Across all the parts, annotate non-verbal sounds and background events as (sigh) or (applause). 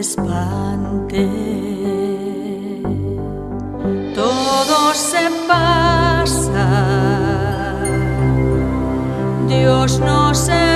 espante. Todo se pasa, Dios no se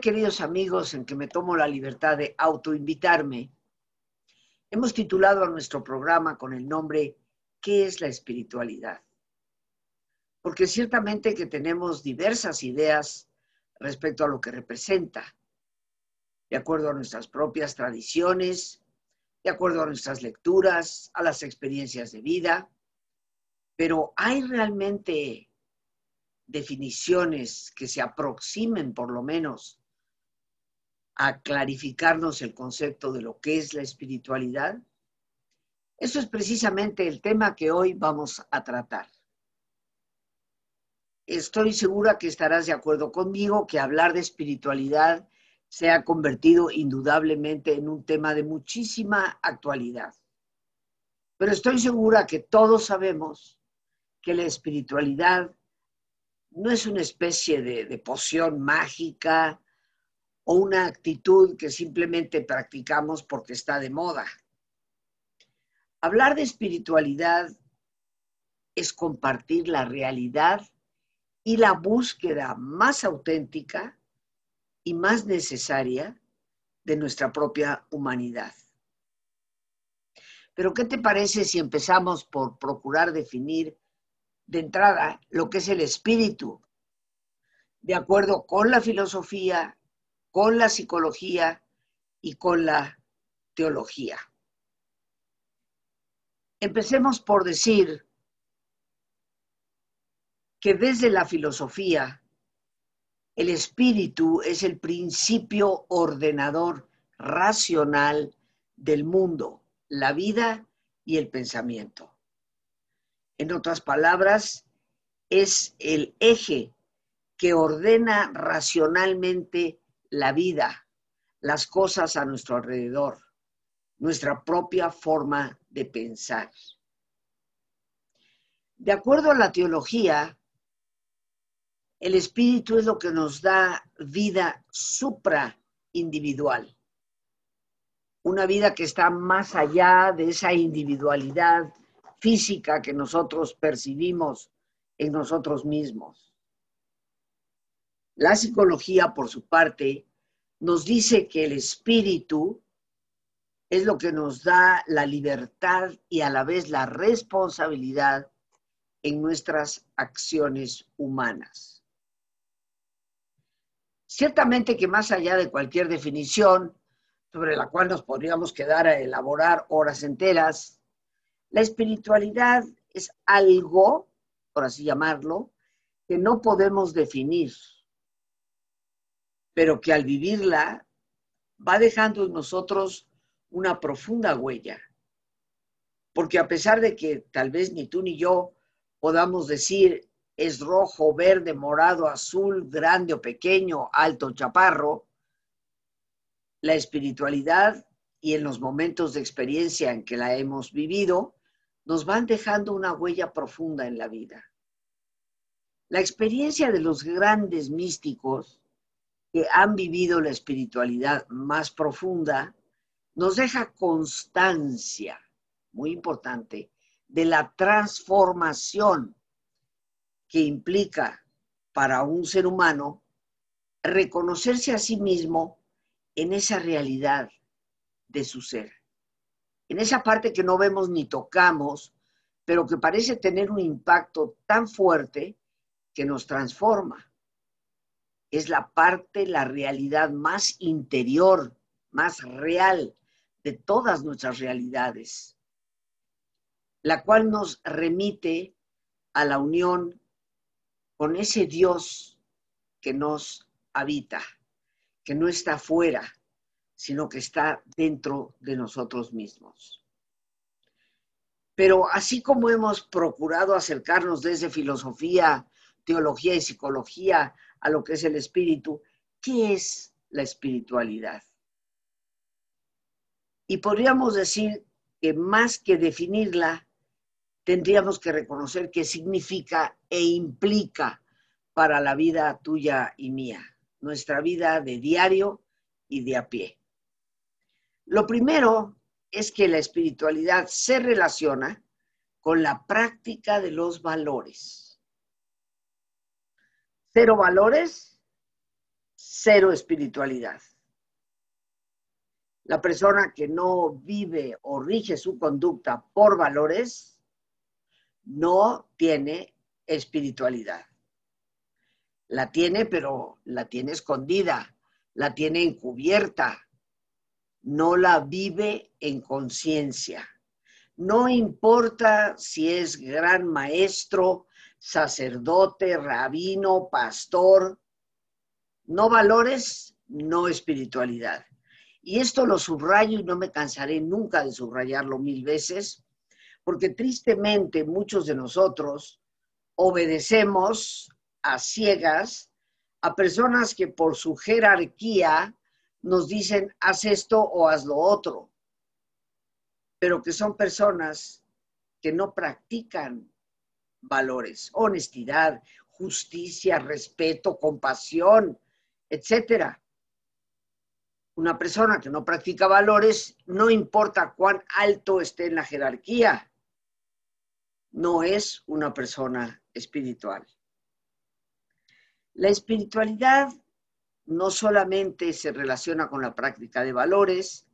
queridos amigos, en que me tomo la libertad de autoinvitarme, hemos titulado a nuestro programa con el nombre ¿Qué es la espiritualidad? Porque ciertamente que tenemos diversas ideas respecto a lo que representa, de acuerdo a nuestras propias tradiciones, de acuerdo a nuestras lecturas, a las experiencias de vida, pero ¿hay realmente definiciones que se aproximen por lo menos a clarificarnos el concepto de lo que es la espiritualidad? Eso es precisamente el tema que hoy vamos a tratar. Estoy segura que estarás de acuerdo conmigo que hablar de espiritualidad se ha convertido indudablemente en un tema de muchísima actualidad. Pero estoy segura que todos sabemos que la espiritualidad no es una especie de, poción mágica, o una actitud que simplemente practicamos porque está de moda. Hablar de espiritualidad es compartir la realidad y la búsqueda más auténtica y más necesaria de nuestra propia humanidad. Pero ¿qué te parece si empezamos por procurar definir de entrada lo que es el espíritu, de acuerdo con la filosofía con la psicología y con la teología. Empecemos por decir que desde la filosofía el espíritu es el principio ordenador racional del mundo, la vida y el pensamiento. En otras palabras, es el eje que ordena racionalmente la vida, las cosas a nuestro alrededor, nuestra propia forma de pensar. De acuerdo a la teología, el espíritu es lo que nos da vida supra individual, una vida que está más allá de esa individualidad física que nosotros percibimos en nosotros mismos. La psicología, por su parte, nos dice que el espíritu es lo que nos da la libertad y a la vez la responsabilidad en nuestras acciones humanas. Ciertamente que más allá de cualquier definición sobre la cual nos podríamos quedar a elaborar horas enteras, la espiritualidad es algo, por así llamarlo, que no podemos definir, pero que al vivirla va dejando en nosotros una profunda huella. Porque a pesar de que tal vez ni tú ni yo podamos decir es rojo, verde, morado, azul, grande o pequeño, alto, chaparro, la espiritualidad y en los momentos de experiencia en que la hemos vivido, nos van dejando una huella profunda en la vida. La experiencia de los grandes místicos que han vivido la espiritualidad más profunda nos deja constancia, muy importante, de la transformación que implica para un ser humano reconocerse a sí mismo en esa realidad de su ser, en esa parte que no vemos ni tocamos, pero que parece tener un impacto tan fuerte que nos transforma. Es la parte, la realidad más interior, más real de todas nuestras realidades, la cual nos remite a la unión con ese Dios que nos habita, que no está fuera, sino que está dentro de nosotros mismos. Pero así como hemos procurado acercarnos desde filosofía, teología y psicología a lo que es el espíritu, ¿qué es la espiritualidad? Y podríamos decir que más que definirla, tendríamos que reconocer qué significa e implica para la vida tuya y mía, nuestra vida de diario y de a pie. Lo primero es que la espiritualidad se relaciona con la práctica de los valores. Cero valores, cero espiritualidad. La persona que no vive o rige su conducta por valores no tiene espiritualidad. La tiene, pero la tiene escondida, la tiene encubierta, no la vive en conciencia. No importa si es gran maestro, sacerdote, rabino, pastor, no valores, no espiritualidad. Y esto lo subrayo y no me cansaré nunca de subrayarlo mil veces, porque tristemente muchos de nosotros obedecemos a ciegas a personas que por su jerarquía nos dicen haz esto o haz lo otro, pero que son personas que no practican valores, honestidad, justicia, respeto, compasión, etcétera una persona que no practica valores, no importa cuán alto esté en la jerarquía, no es una persona espiritual. La espiritualidad no solamente se relaciona con la práctica de valores,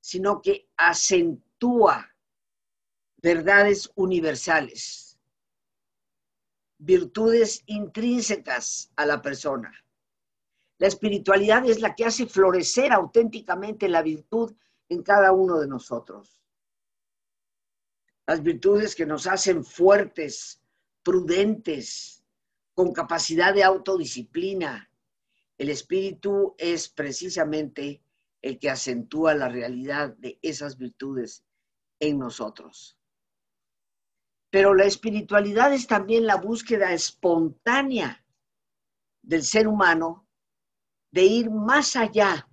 sino que acentúa verdades universales, virtudes intrínsecas a la persona la espiritualidad es la que hace florecer auténticamente la virtud en cada uno de nosotros. Las virtudes que nos hacen fuertes, prudentes, con capacidad de autodisciplina. El espíritu es precisamente el que acentúa la realidad de esas virtudes en nosotros. Pero la espiritualidad es también la búsqueda espontánea del ser humano de ir más allá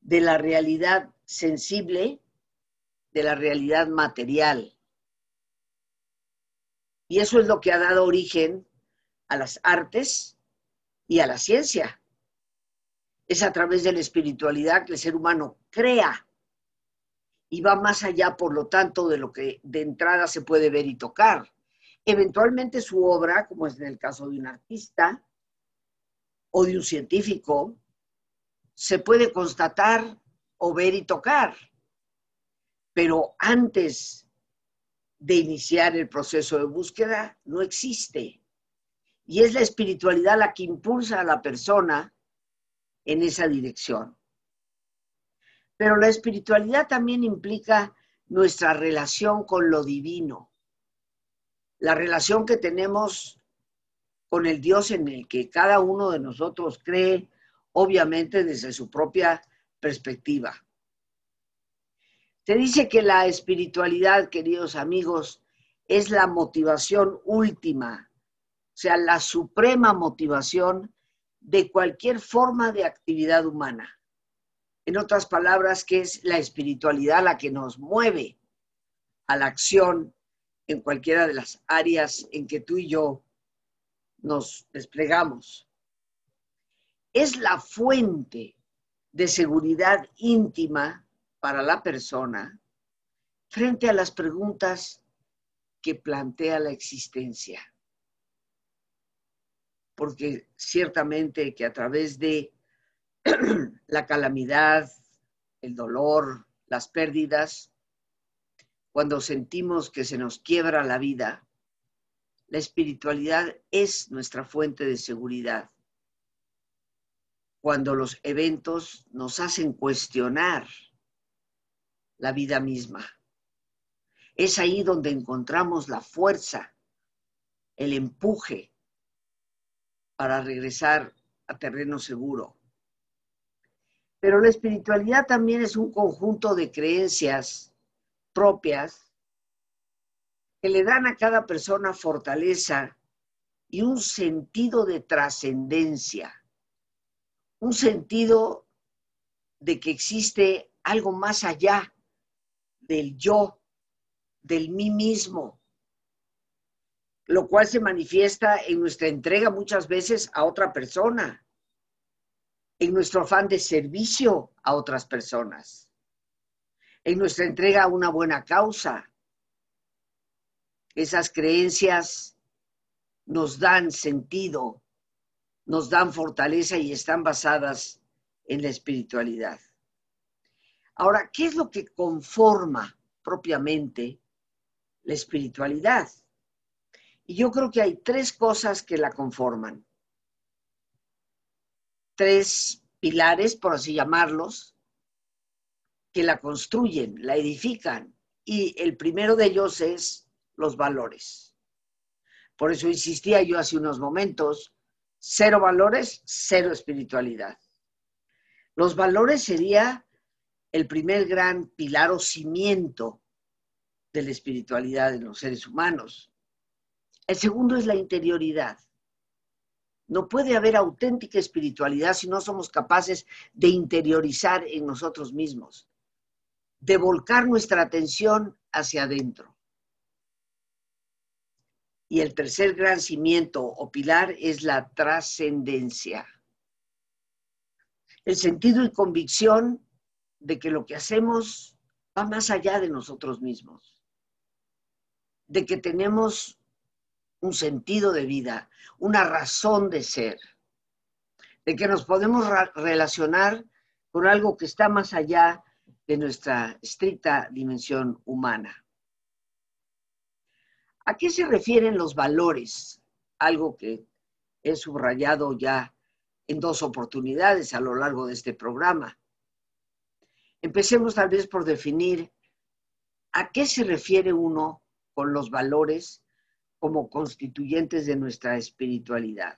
de la realidad sensible, de la realidad material. Y eso es lo que ha dado origen a las artes y a la ciencia. Es a través de la espiritualidad que el ser humano crea y va más allá, por lo tanto, de lo que de entrada se puede ver y tocar. Eventualmente su obra, como es en el caso de un artista o de un científico, se puede constatar o ver y tocar. Pero antes de iniciar el proceso de búsqueda, no existe. Y es la espiritualidad la que impulsa a la persona en esa dirección. Pero la espiritualidad también implica nuestra relación con lo divino, la relación que tenemos con el Dios en el que cada uno de nosotros cree, obviamente desde su propia perspectiva. Se dice que la espiritualidad, queridos amigos, es la motivación última, o sea, la suprema motivación de cualquier forma de actividad humana. En otras palabras, que es la espiritualidad la que nos mueve a la acción en cualquiera de las áreas en que tú y yo nos desplegamos. Es la fuente de seguridad íntima para la persona frente a las preguntas que plantea la existencia. Porque ciertamente que a través de (clears throat) la calamidad, el dolor, las pérdidas, cuando sentimos que se nos quiebra la vida, la espiritualidad es nuestra fuente de seguridad. Cuando los eventos nos hacen cuestionar la vida misma. Es ahí donde encontramos la fuerza, el empuje para regresar a terreno seguro. Pero la espiritualidad también es un conjunto de creencias propias que le dan a cada persona fortaleza y un sentido de trascendencia, un sentido de que existe algo más allá del yo, del mí mismo, lo cual se manifiesta en nuestra entrega muchas veces a otra persona, en nuestro afán de servicio a otras personas, en nuestra entrega a una buena causa. Esas creencias nos dan sentido, nos dan fortaleza y están basadas en la espiritualidad. Ahora, ¿qué es lo que conforma propiamente la espiritualidad? Y yo creo que hay tres cosas que la conforman tres pilares, por así llamarlos, que la construyen, la edifican. Y el primero de ellos es los valores. Por eso insistía yo hace unos momentos, cero valores, cero espiritualidad. Los valores sería el primer gran pilar o cimiento de la espiritualidad en los seres humanos. El segundo es la interioridad. No puede haber auténtica espiritualidad si no somos capaces de interiorizar en nosotros mismos, de volcar nuestra atención hacia adentro. Y el tercer gran cimiento o pilar es la trascendencia. El sentido y convicción de que lo que hacemos va más allá de nosotros mismos, de que tenemos un sentido de vida, una razón de ser, de que nos podemos relacionar con algo que está más allá de nuestra estricta dimensión humana. ¿A qué se refieren los valores? Algo que he subrayado ya en dos oportunidades a lo largo de este programa. Empecemos tal vez por definir a qué se refiere uno con los valores como constituyentes de nuestra espiritualidad.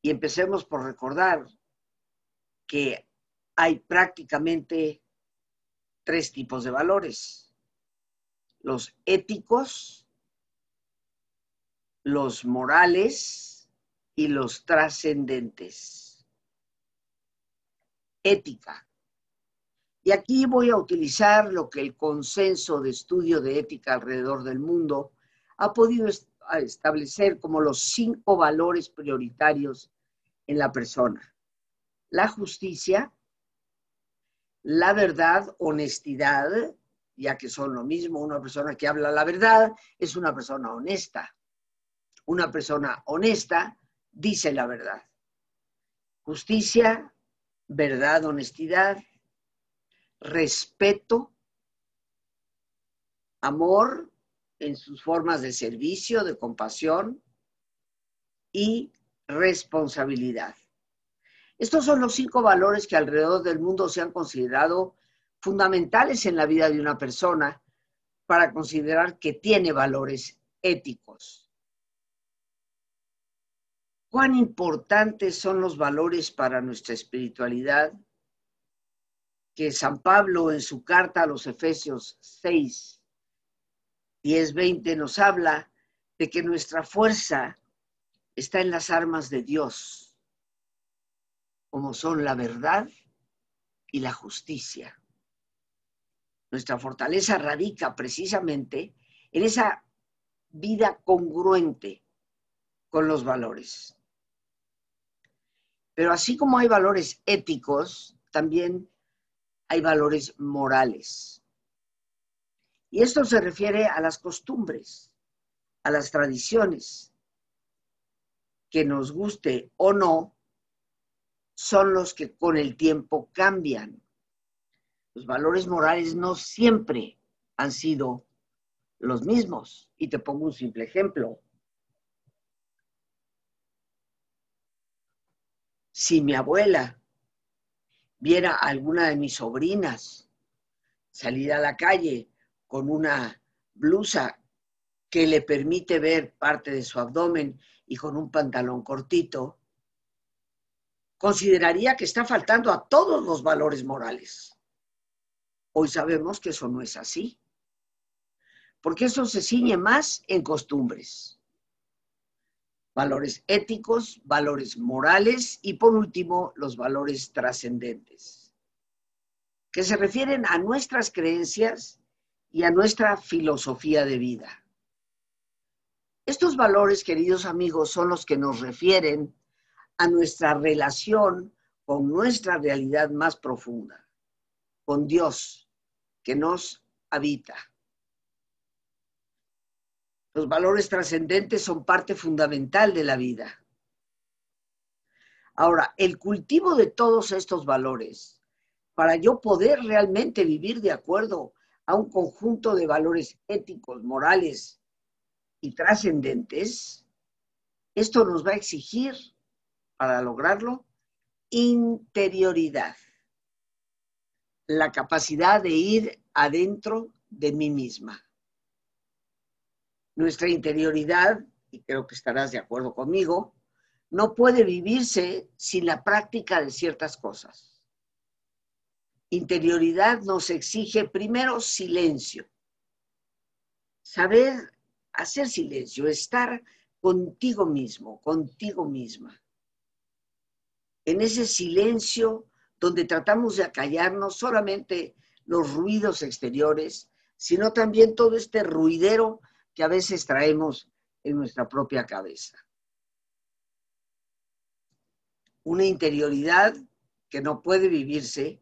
Y empecemos por recordar que hay prácticamente tres tipos de valores. Los éticos, los morales y los trascendentes. Ética. Y aquí voy a utilizar lo que el consenso de estudio de ética alrededor del mundo ha podido establecer como los cinco valores prioritarios en la persona. La justicia, la verdad, honestidad, ya que son lo mismo, una persona que habla la verdad es una persona honesta. Una persona honesta dice la verdad. Justicia, verdad, honestidad, respeto, amor en sus formas de servicio, de compasión y responsabilidad. Estos son los cinco valores que alrededor del mundo se han considerado fundamentales en la vida de una persona para considerar que tiene valores éticos. ¿Cuán importantes son los valores para nuestra espiritualidad? Que San Pablo en su carta a los Efesios 6, 10, 20 nos habla de que nuestra fuerza está en las armas de Dios, como son la verdad y la justicia. Nuestra fortaleza radica precisamente en esa vida congruente con los valores. Pero así como hay valores éticos, también hay valores morales. Y esto se refiere a las costumbres, a las tradiciones, que nos guste o no, son los que con el tiempo cambian. Los valores morales no siempre han sido los mismos. Y te pongo un simple ejemplo. Si mi abuela viera a alguna de mis sobrinas salir a la calle con una blusa que le permite ver parte de su abdomen y con un pantalón cortito, consideraría que está faltando a todos los valores morales. Hoy sabemos que eso no es así, porque eso se ciñe más en costumbres, valores éticos, valores morales y por último los valores trascendentes, que se refieren a nuestras creencias y a nuestra filosofía de vida. Estos valores, queridos amigos, son los que nos refieren a nuestra relación con nuestra realidad más profunda con Dios que nos habita. Los valores trascendentes son parte fundamental de la vida. Ahora, el cultivo de todos estos valores, para yo poder realmente vivir de acuerdo a un conjunto de valores éticos, morales y trascendentes, esto nos va a exigir, para lograrlo, interioridad la capacidad de ir adentro de mí misma. Nuestra interioridad, y creo que estarás de acuerdo conmigo, no puede vivirse sin la práctica de ciertas cosas. Interioridad nos exige primero silencio, saber hacer silencio, estar contigo mismo, contigo misma. En ese silencio donde tratamos de acallar no solamente los ruidos exteriores, sino también todo este ruidero que a veces traemos en nuestra propia cabeza. Una interioridad que no puede vivirse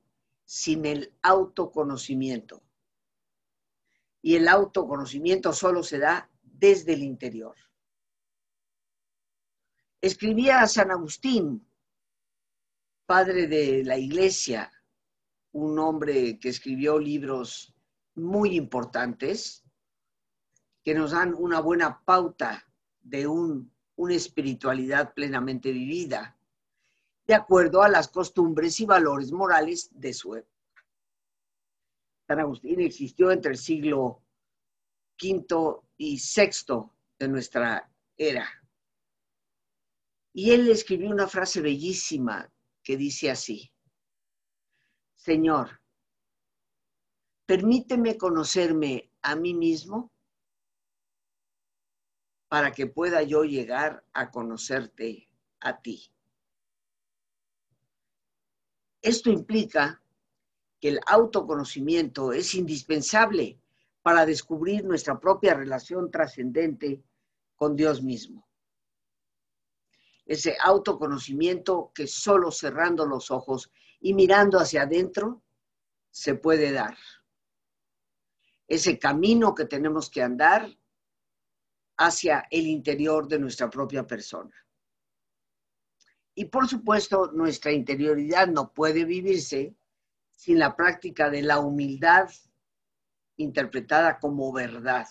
sin el autoconocimiento. Y el autoconocimiento solo se da desde el interior. Escribía a San Agustín padre de la iglesia, un hombre que escribió libros muy importantes, que nos dan una buena pauta de una espiritualidad plenamente vivida, de acuerdo a las costumbres y valores morales de su época. San Agustín existió entre el siglo V y VI de nuestra era. Y él escribió una frase bellísima que dice así, Señor, permíteme conocerme a mí mismo para que pueda yo llegar a conocerte a ti. Esto implica que el autoconocimiento es indispensable para descubrir nuestra propia relación trascendente con Dios mismo ese autoconocimiento que solo cerrando los ojos y mirando hacia adentro se puede dar. Ese camino que tenemos que andar hacia el interior de nuestra propia persona. Y por supuesto, nuestra interioridad no puede vivirse sin la práctica de la humildad interpretada como verdad.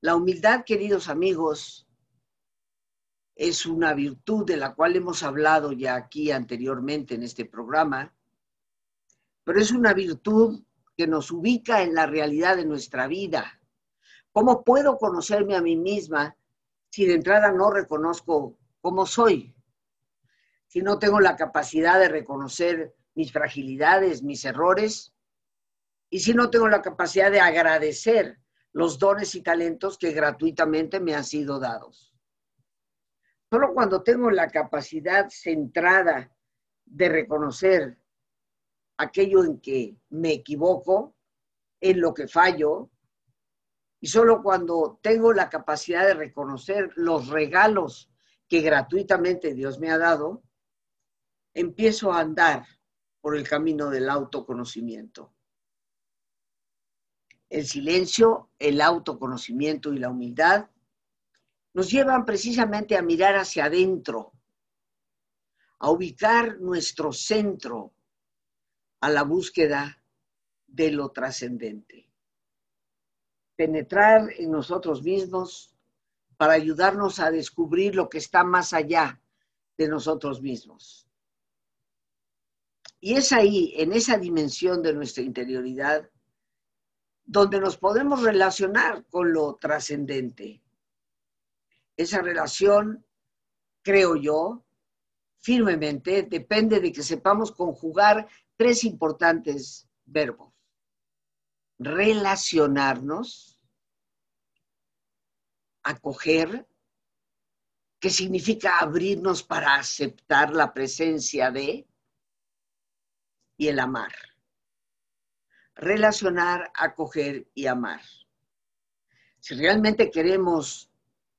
La humildad, queridos amigos, es una virtud de la cual hemos hablado ya aquí anteriormente en este programa, pero es una virtud que nos ubica en la realidad de nuestra vida. ¿Cómo puedo conocerme a mí misma si de entrada no reconozco cómo soy? Si no tengo la capacidad de reconocer mis fragilidades, mis errores, y si no tengo la capacidad de agradecer los dones y talentos que gratuitamente me han sido dados. Solo cuando tengo la capacidad centrada de reconocer aquello en que me equivoco, en lo que fallo, y solo cuando tengo la capacidad de reconocer los regalos que gratuitamente Dios me ha dado, empiezo a andar por el camino del autoconocimiento. El silencio, el autoconocimiento y la humildad nos llevan precisamente a mirar hacia adentro, a ubicar nuestro centro a la búsqueda de lo trascendente. Penetrar en nosotros mismos para ayudarnos a descubrir lo que está más allá de nosotros mismos. Y es ahí, en esa dimensión de nuestra interioridad, donde nos podemos relacionar con lo trascendente, esa relación, creo yo, firmemente, depende de que sepamos conjugar tres importantes verbos. Relacionarnos, acoger, que significa abrirnos para aceptar la presencia de, y el amar. Relacionar, acoger y amar. Si realmente queremos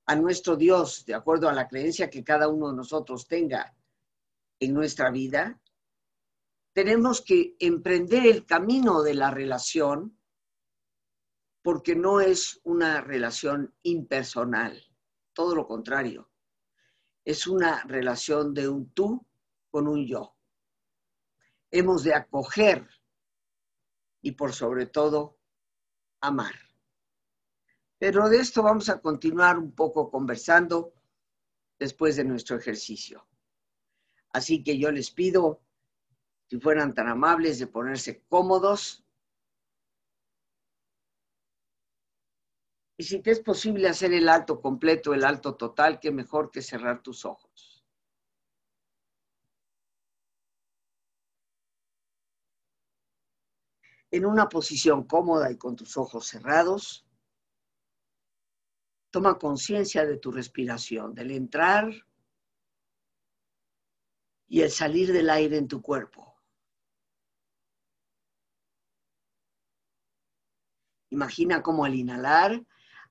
a nuestro Dios, de acuerdo a la creencia que cada uno de nosotros tenga en nuestra vida, tenemos que emprender el camino de la relación porque no es una relación impersonal, todo lo contrario, es una relación de un tú con un yo. Hemos de acoger y por sobre todo amar. Pero de esto vamos a continuar un poco conversando después de nuestro ejercicio. Así que yo les pido, si fueran tan amables, de ponerse cómodos. Y si te es posible hacer el alto completo, el alto total, qué mejor que cerrar tus ojos. En una posición cómoda y con tus ojos cerrados, Toma conciencia de tu respiración, del entrar y el salir del aire en tu cuerpo. Imagina cómo al inhalar,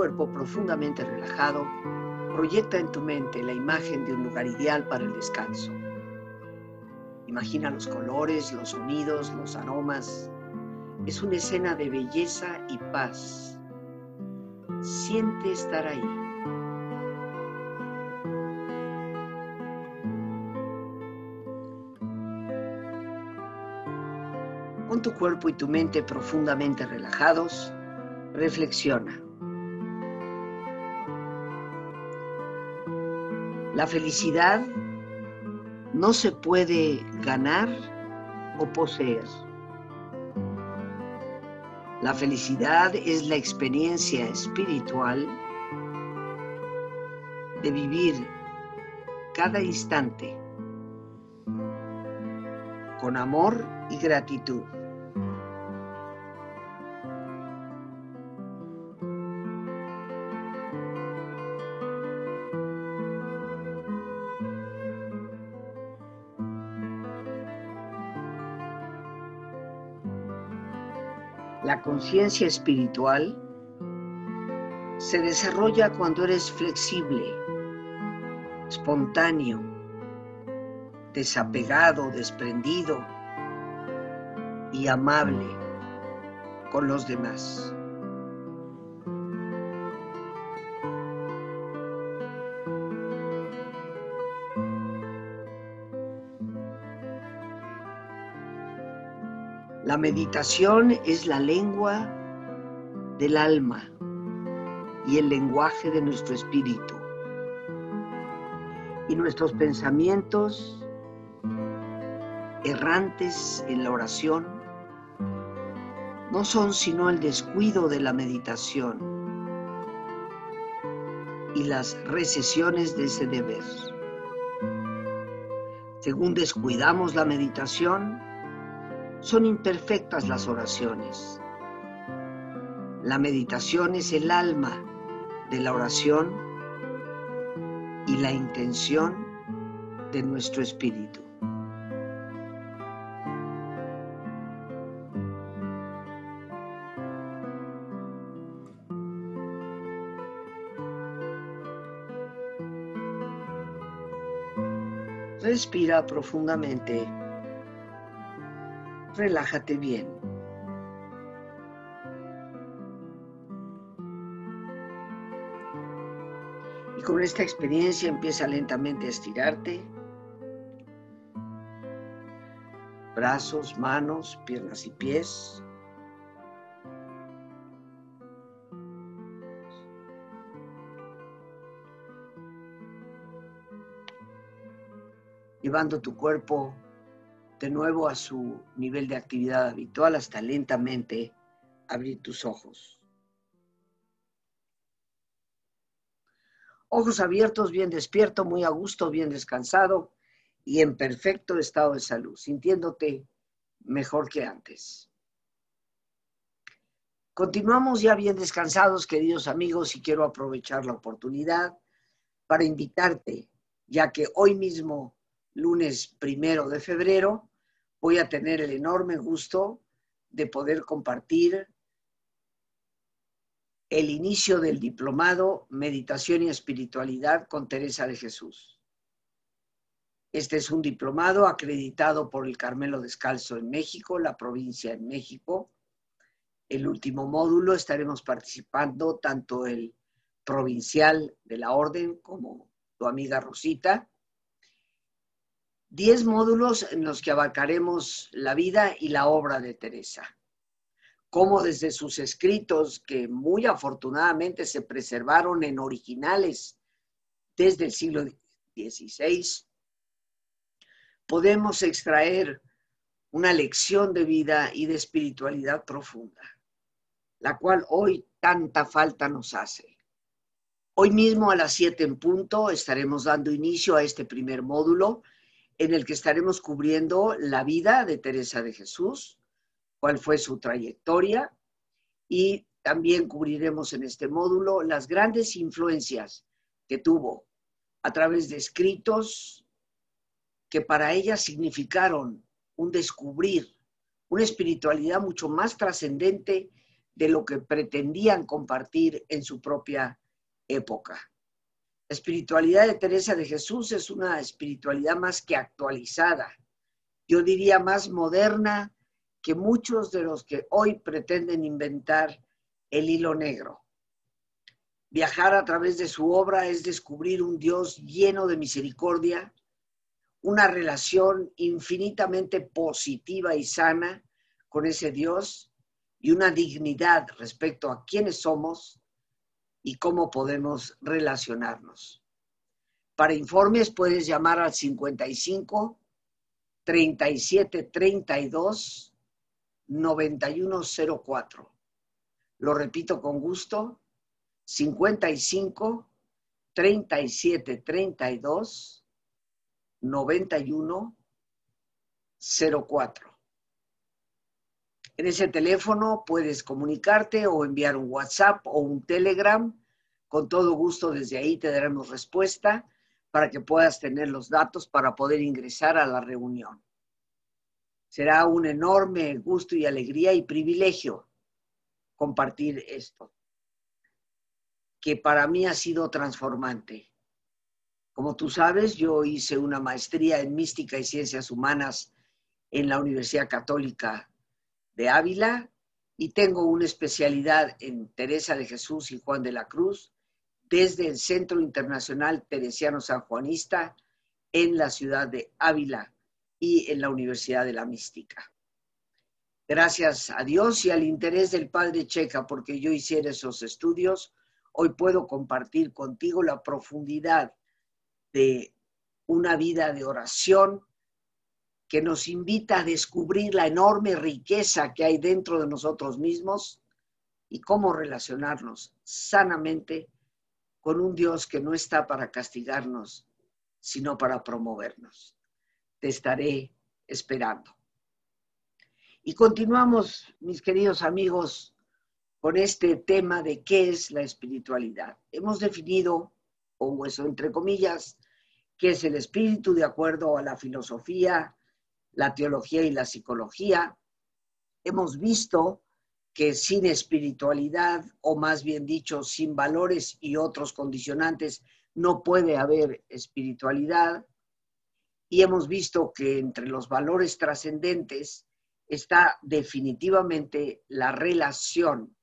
Cuerpo profundamente relajado, proyecta en tu mente la imagen de un lugar ideal para el descanso. Imagina los colores, los sonidos, los aromas. Es una escena de belleza y paz. Siente estar ahí. Con tu cuerpo y tu mente profundamente relajados, reflexiona. La felicidad no se puede ganar o poseer. La felicidad es la experiencia espiritual de vivir cada instante con amor y gratitud. La conciencia espiritual se desarrolla cuando eres flexible, espontáneo, desapegado, desprendido y amable con los demás. Meditación es la lengua del alma y el lenguaje de nuestro espíritu. Y nuestros pensamientos errantes en la oración no son sino el descuido de la meditación y las recesiones de ese deber. Según descuidamos la meditación, son imperfectas las oraciones. La meditación es el alma de la oración y la intención de nuestro espíritu. Respira profundamente relájate bien. Y con esta experiencia empieza lentamente a estirarte. Brazos, manos, piernas y pies. llevando tu cuerpo de nuevo a su nivel de actividad habitual hasta lentamente abrir tus ojos. Ojos abiertos, bien despierto, muy a gusto, bien descansado y en perfecto estado de salud, sintiéndote mejor que antes. Continuamos ya bien descansados, queridos amigos, y quiero aprovechar la oportunidad para invitarte, ya que hoy mismo, lunes primero de febrero, voy a tener el enorme gusto de poder compartir el inicio del diplomado Meditación y Espiritualidad con Teresa de Jesús. Este es un diplomado acreditado por el Carmelo Descalzo en México, la provincia en México. El último módulo estaremos participando tanto el provincial de la orden como tu amiga Rosita 10 módulos en los que abarcaremos la vida y la obra de Teresa, como desde sus escritos, que muy afortunadamente se preservaron en originales desde el siglo XVI, podemos extraer una lección de vida y de espiritualidad profunda, la cual hoy tanta falta nos hace. Hoy mismo a las 7 en punto estaremos dando inicio a este primer módulo en el que estaremos cubriendo la vida de Teresa de Jesús, cuál fue su trayectoria y también cubriremos en este módulo las grandes influencias que tuvo a través de escritos que para ella significaron un descubrir, una espiritualidad mucho más trascendente de lo que pretendían compartir en su propia época. La espiritualidad de Teresa de Jesús es una espiritualidad más que actualizada, yo diría más moderna que muchos de los que hoy pretenden inventar el hilo negro. Viajar a través de su obra es descubrir un Dios lleno de misericordia, una relación infinitamente positiva y sana con ese Dios y una dignidad respecto a quiénes somos y cómo podemos relacionarnos. Para informes puedes llamar al 55 37 32 9104. Lo repito con gusto, 55 37 32 91 04. En ese teléfono puedes comunicarte o enviar un WhatsApp o un Telegram. Con todo gusto desde ahí te daremos respuesta para que puedas tener los datos para poder ingresar a la reunión. Será un enorme gusto y alegría y privilegio compartir esto, que para mí ha sido transformante. Como tú sabes, yo hice una maestría en mística y ciencias humanas en la Universidad Católica de Ávila y tengo una especialidad en Teresa de Jesús y Juan de la Cruz desde el Centro Internacional Teresiano San Juanista en la ciudad de Ávila y en la Universidad de la Mística. Gracias a Dios y al interés del Padre Checa, porque yo hiciera esos estudios, hoy puedo compartir contigo la profundidad de una vida de oración que nos invita a descubrir la enorme riqueza que hay dentro de nosotros mismos y cómo relacionarnos sanamente con un Dios que no está para castigarnos, sino para promovernos. Te estaré esperando. Y continuamos, mis queridos amigos, con este tema de qué es la espiritualidad. Hemos definido, o eso entre comillas, qué es el espíritu de acuerdo a la filosofía, la teología y la psicología. Hemos visto que sin espiritualidad, o más bien dicho, sin valores y otros condicionantes, no puede haber espiritualidad. Y hemos visto que entre los valores trascendentes está definitivamente la relación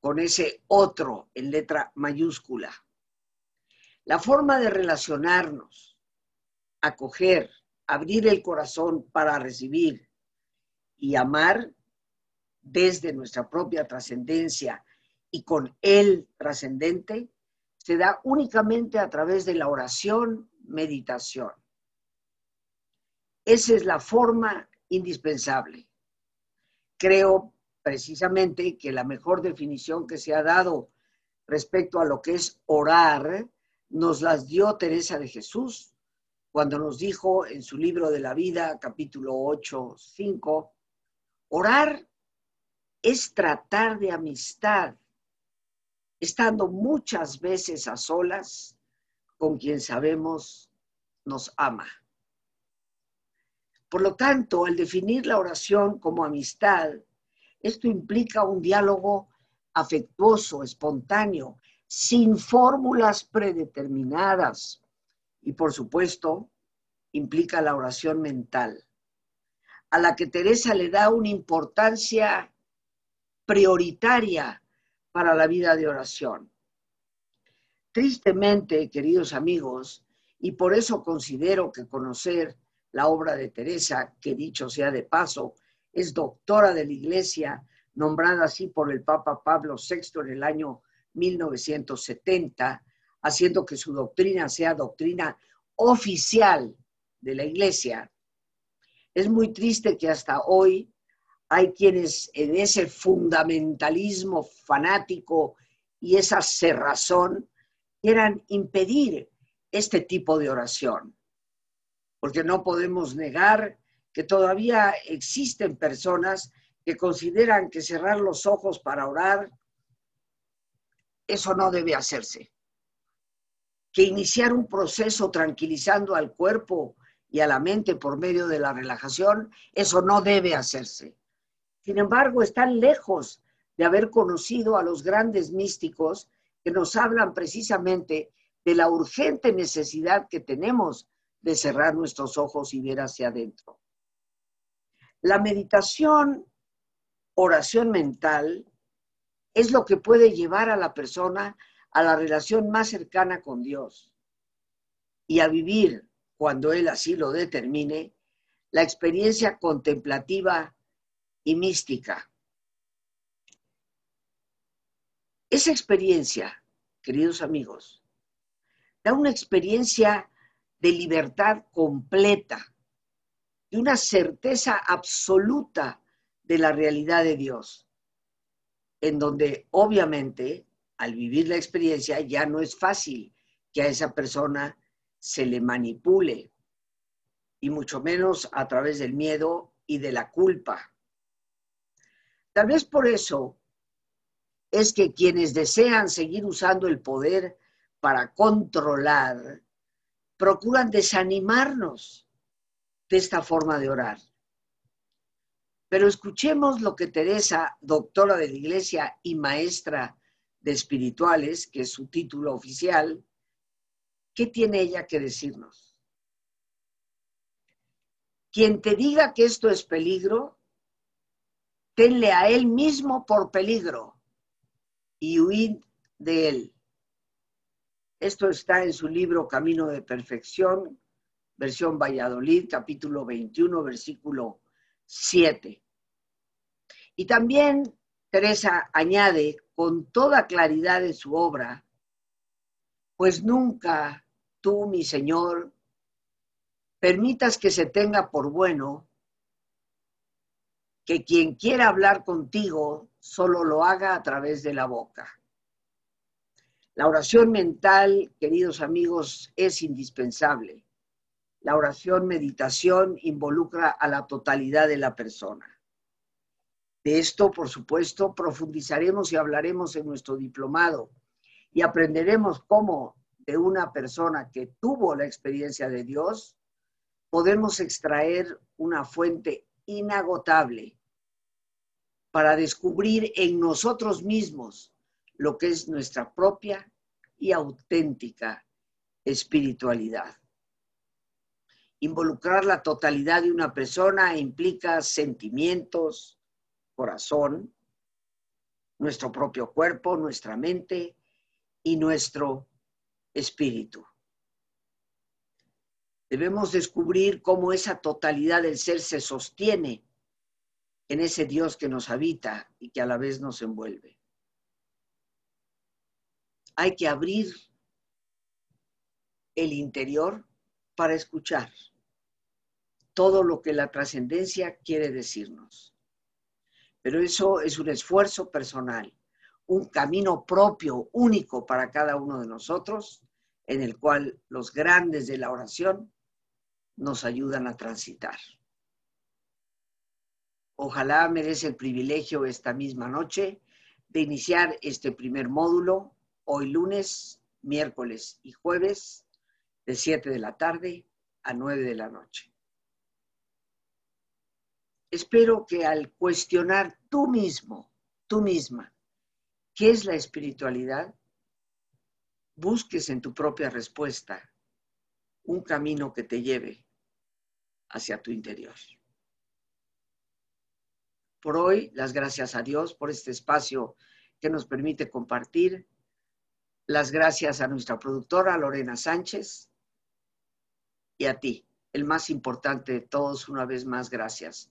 con ese otro en letra mayúscula. La forma de relacionarnos, acoger, abrir el corazón para recibir y amar desde nuestra propia trascendencia y con el trascendente, se da únicamente a través de la oración, meditación. Esa es la forma indispensable. Creo precisamente que la mejor definición que se ha dado respecto a lo que es orar nos las dio Teresa de Jesús cuando nos dijo en su libro de la vida, capítulo 8, 5, orar es tratar de amistad, estando muchas veces a solas con quien sabemos nos ama. Por lo tanto, al definir la oración como amistad, esto implica un diálogo afectuoso, espontáneo, sin fórmulas predeterminadas. Y por supuesto, implica la oración mental, a la que Teresa le da una importancia prioritaria para la vida de oración. Tristemente, queridos amigos, y por eso considero que conocer la obra de Teresa, que dicho sea de paso, es doctora de la Iglesia, nombrada así por el Papa Pablo VI en el año 1970, haciendo que su doctrina sea doctrina oficial de la Iglesia. Es muy triste que hasta hoy hay quienes en ese fundamentalismo fanático y esa cerrazón quieran impedir este tipo de oración porque no podemos negar que todavía existen personas que consideran que cerrar los ojos para orar, eso no debe hacerse. Que iniciar un proceso tranquilizando al cuerpo y a la mente por medio de la relajación, eso no debe hacerse. Sin embargo, están lejos de haber conocido a los grandes místicos que nos hablan precisamente de la urgente necesidad que tenemos de cerrar nuestros ojos y ver hacia adentro. La meditación, oración mental, es lo que puede llevar a la persona a la relación más cercana con Dios y a vivir, cuando Él así lo determine, la experiencia contemplativa y mística. Esa experiencia, queridos amigos, da una experiencia de libertad completa, de una certeza absoluta de la realidad de Dios, en donde obviamente al vivir la experiencia ya no es fácil que a esa persona se le manipule, y mucho menos a través del miedo y de la culpa. Tal vez por eso es que quienes desean seguir usando el poder para controlar procuran desanimarnos de esta forma de orar. Pero escuchemos lo que Teresa, doctora de la Iglesia y maestra de espirituales, que es su título oficial, ¿qué tiene ella que decirnos? Quien te diga que esto es peligro, tenle a él mismo por peligro y huid de él. Esto está en su libro Camino de Perfección, versión Valladolid, capítulo 21, versículo 7. Y también Teresa añade con toda claridad en su obra, pues nunca tú, mi Señor, permitas que se tenga por bueno que quien quiera hablar contigo solo lo haga a través de la boca. La oración mental, queridos amigos, es indispensable. La oración meditación involucra a la totalidad de la persona. De esto, por supuesto, profundizaremos y hablaremos en nuestro diplomado y aprenderemos cómo de una persona que tuvo la experiencia de Dios podemos extraer una fuente inagotable para descubrir en nosotros mismos lo que es nuestra propia y auténtica espiritualidad. Involucrar la totalidad de una persona implica sentimientos, corazón, nuestro propio cuerpo, nuestra mente y nuestro espíritu. Debemos descubrir cómo esa totalidad del ser se sostiene en ese Dios que nos habita y que a la vez nos envuelve. Hay que abrir el interior para escuchar todo lo que la trascendencia quiere decirnos. Pero eso es un esfuerzo personal, un camino propio, único para cada uno de nosotros, en el cual los grandes de la oración nos ayudan a transitar. Ojalá me des el privilegio esta misma noche de iniciar este primer módulo hoy lunes, miércoles y jueves de 7 de la tarde a 9 de la noche. Espero que al cuestionar tú mismo, tú misma, qué es la espiritualidad, busques en tu propia respuesta un camino que te lleve hacia tu interior. Por hoy, las gracias a Dios por este espacio que nos permite compartir. Las gracias a nuestra productora Lorena Sánchez y a ti, el más importante de todos, una vez más, gracias.